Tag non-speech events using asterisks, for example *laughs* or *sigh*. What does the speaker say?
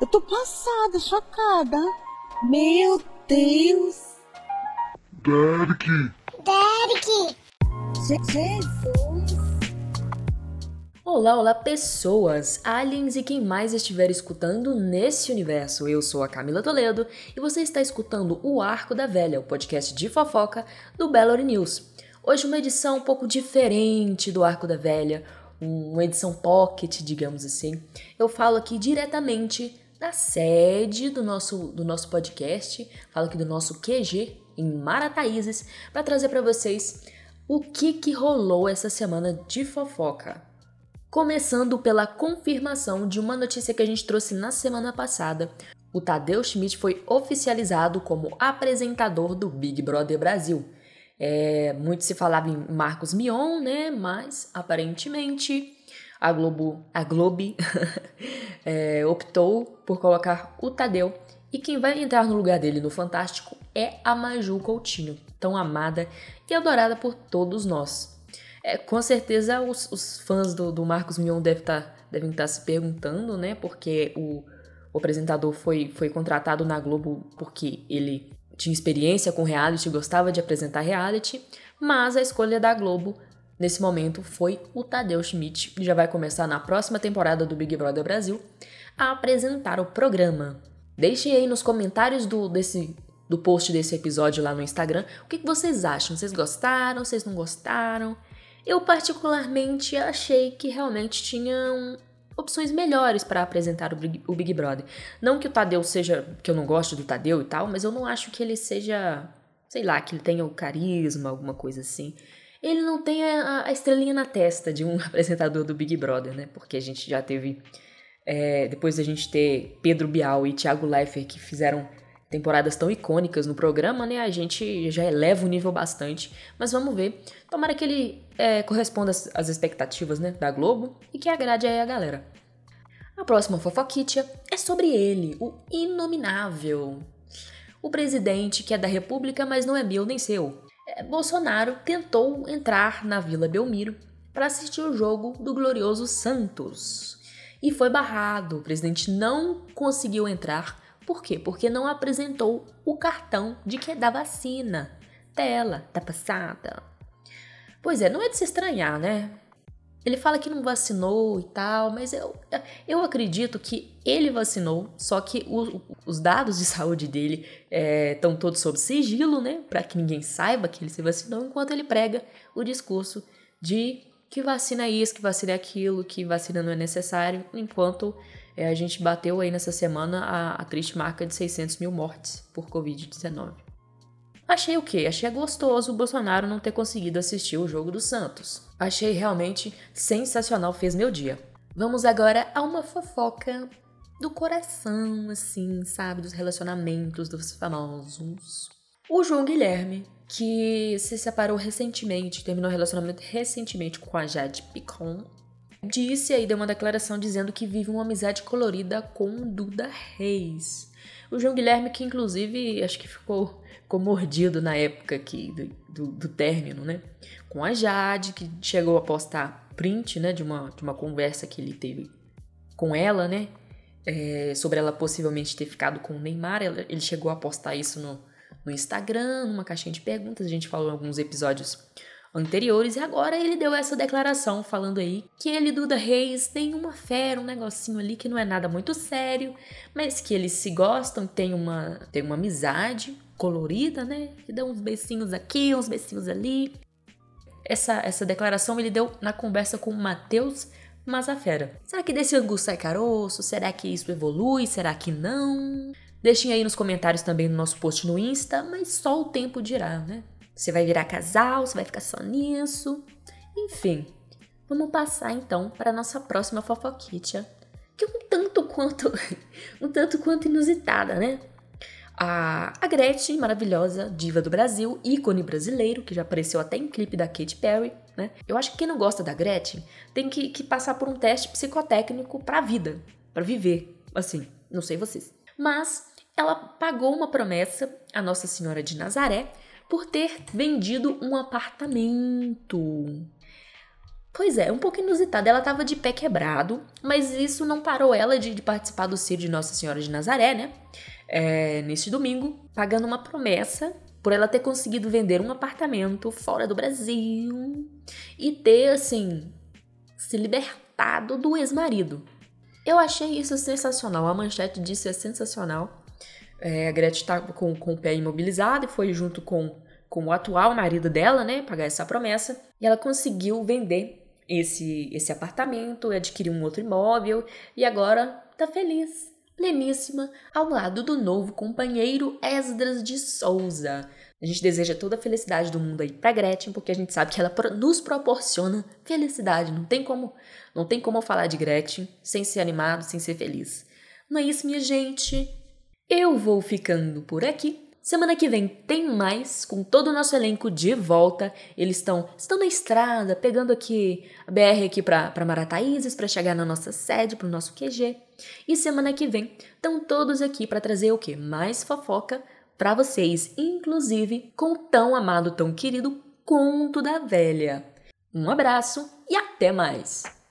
Eu tô passada, chocada. Meu Deus. Derek. Derek. Jesus. Olá, olá pessoas, aliens e quem mais estiver escutando nesse universo. Eu sou a Camila Toledo e você está escutando o Arco da Velha, o podcast de fofoca do Bellary News. Hoje uma edição um pouco diferente do Arco da Velha, uma edição pocket, digamos assim. Eu falo aqui diretamente da sede do nosso, do nosso podcast, falo aqui do nosso QG em Marataízes, para trazer para vocês o que, que rolou essa semana de fofoca. Começando pela confirmação de uma notícia que a gente trouxe na semana passada. O Tadeu Schmidt foi oficializado como apresentador do Big Brother Brasil. É, muito se falava em Marcos Mion, né? Mas aparentemente a Globo, a Globe *laughs* é, optou por colocar o Tadeu e quem vai entrar no lugar dele no Fantástico é a Maju Coutinho, tão amada e adorada por todos nós. É, com certeza os, os fãs do, do, Marcos Mion devem estar tá, devem estar tá se perguntando, né? Porque o, o apresentador foi, foi contratado na Globo porque ele tinha experiência com reality, gostava de apresentar reality, mas a escolha da Globo nesse momento foi o Tadeu Schmidt, que já vai começar na próxima temporada do Big Brother Brasil a apresentar o programa. Deixem aí nos comentários do, desse, do post desse episódio lá no Instagram o que, que vocês acham. Vocês gostaram? Vocês não gostaram? Eu, particularmente, achei que realmente tinham opções melhores para apresentar o Big, o Big Brother. Não que o Tadeu seja. que eu não gosto do Tadeu e tal, mas eu não acho que ele seja. sei lá, que ele tenha o carisma, alguma coisa assim ele não tem a, a, estrelinha na testa de um *laughs* apresentador do Big Brother, né? Porque a gente já teve. É, depois da gente ter Pedro Bial e Thiago Leifert que fizeram temporadas tão icônicas no programa, né? A gente já eleva o nível bastante. Mas vamos ver. Tomara que ele é, corresponda às, às expectativas né, da Globo e que agrade aí a galera. A próxima fofoquitia é sobre ele, o inominável. O presidente que é da República, mas não é meu nem seu. Bolsonaro tentou entrar na Vila Belmiro para assistir o jogo do glorioso Santos e foi barrado. O presidente não conseguiu entrar. Por quê? Porque não apresentou o cartão de que é da vacina. Tela, tá passada. Pois é, não é de se estranhar, né? Ele fala que não vacinou e tal, mas eu, eu acredito que ele vacinou, só que o, os dados de saúde dele estão é, todos sob sigilo, né? Para que ninguém saiba que ele se vacinou, enquanto ele prega o discurso de que vacina é isso, que vacina é aquilo, que vacina não é necessário, enquanto é, a gente bateu aí nessa semana a, a triste marca de 600 mil mortes por Covid-19. Achei o quê? Achei gostoso o Bolsonaro não ter conseguido assistir o jogo do Santos. Achei realmente sensacional, fez meu dia. Vamos agora a uma fofoca do coração, assim, sabe? Dos relacionamentos dos famosos. O João Guilherme, que se separou recentemente, terminou o relacionamento recentemente com a Jade Picon, disse aí, deu uma declaração dizendo que vive uma amizade colorida com Duda Reis. O João Guilherme, que inclusive acho que ficou ficou mordido na época aqui do, do, do, término, né? Com a Jade, que chegou a postar print, né, de uma, de uma conversa que ele teve com ela, né? É, sobre ela possivelmente ter ficado com o Neymar. Ele chegou a postar isso no, no Instagram, numa caixinha de perguntas. A gente falou em alguns episódios anteriores e agora ele deu essa declaração falando aí que ele Duda Reis têm uma fé, um negocinho ali que não é nada muito sério, mas que eles se gostam, tem uma, tem uma amizade colorida, né? Que dá uns beicinhos aqui, uns beicinhos ali. Essa, essa declaração ele deu na conversa com o Matheus Mazafera. Será que desse angu sai caroço? Será que isso evolui? Será que não? Deixem aí nos comentários também no nosso post no Insta, mas só o tempo dirá, né? Você vai virar casal, você vai ficar só nisso. Enfim, vamos passar então para a nossa próxima fofoquitia, que é um tanto quanto *laughs* um tanto quanto inusitada, né? A, a Gretchen, maravilhosa, diva do Brasil, ícone brasileiro, que já apareceu até em clipe da Katy Perry, né? Eu acho que quem não gosta da Gretchen tem que, que passar por um teste psicotécnico pra vida, para viver, assim, não sei vocês. Mas ela pagou uma promessa à Nossa Senhora de Nazaré por ter vendido um apartamento. Pois é, um pouco inusitada. Ela tava de pé quebrado, mas isso não parou ela de, de participar do Ciro de Nossa Senhora de Nazaré, né? É, neste domingo, pagando uma promessa por ela ter conseguido vender um apartamento fora do Brasil e ter, assim, se libertado do ex-marido. Eu achei isso sensacional. A manchete disso é sensacional. É, a Gretchen tá com, com o pé imobilizado e foi junto com, com o atual marido dela, né? Pagar essa promessa. E ela conseguiu vender esse, esse apartamento, adquiriu um outro imóvel e agora tá feliz, pleníssima, ao lado do novo companheiro Esdras de Souza. A gente deseja toda a felicidade do mundo aí pra Gretchen, porque a gente sabe que ela nos proporciona felicidade. Não tem como, não tem como falar de Gretchen sem ser animado, sem ser feliz. Não é isso, minha gente? Eu vou ficando por aqui. Semana que vem tem mais, com todo o nosso elenco de volta. Eles estão estão na estrada, pegando aqui a BR aqui para Marataízes, para chegar na nossa sede, para o nosso QG. E semana que vem estão todos aqui para trazer o que? Mais fofoca para vocês, inclusive com o tão amado, tão querido Conto da Velha. Um abraço e até mais!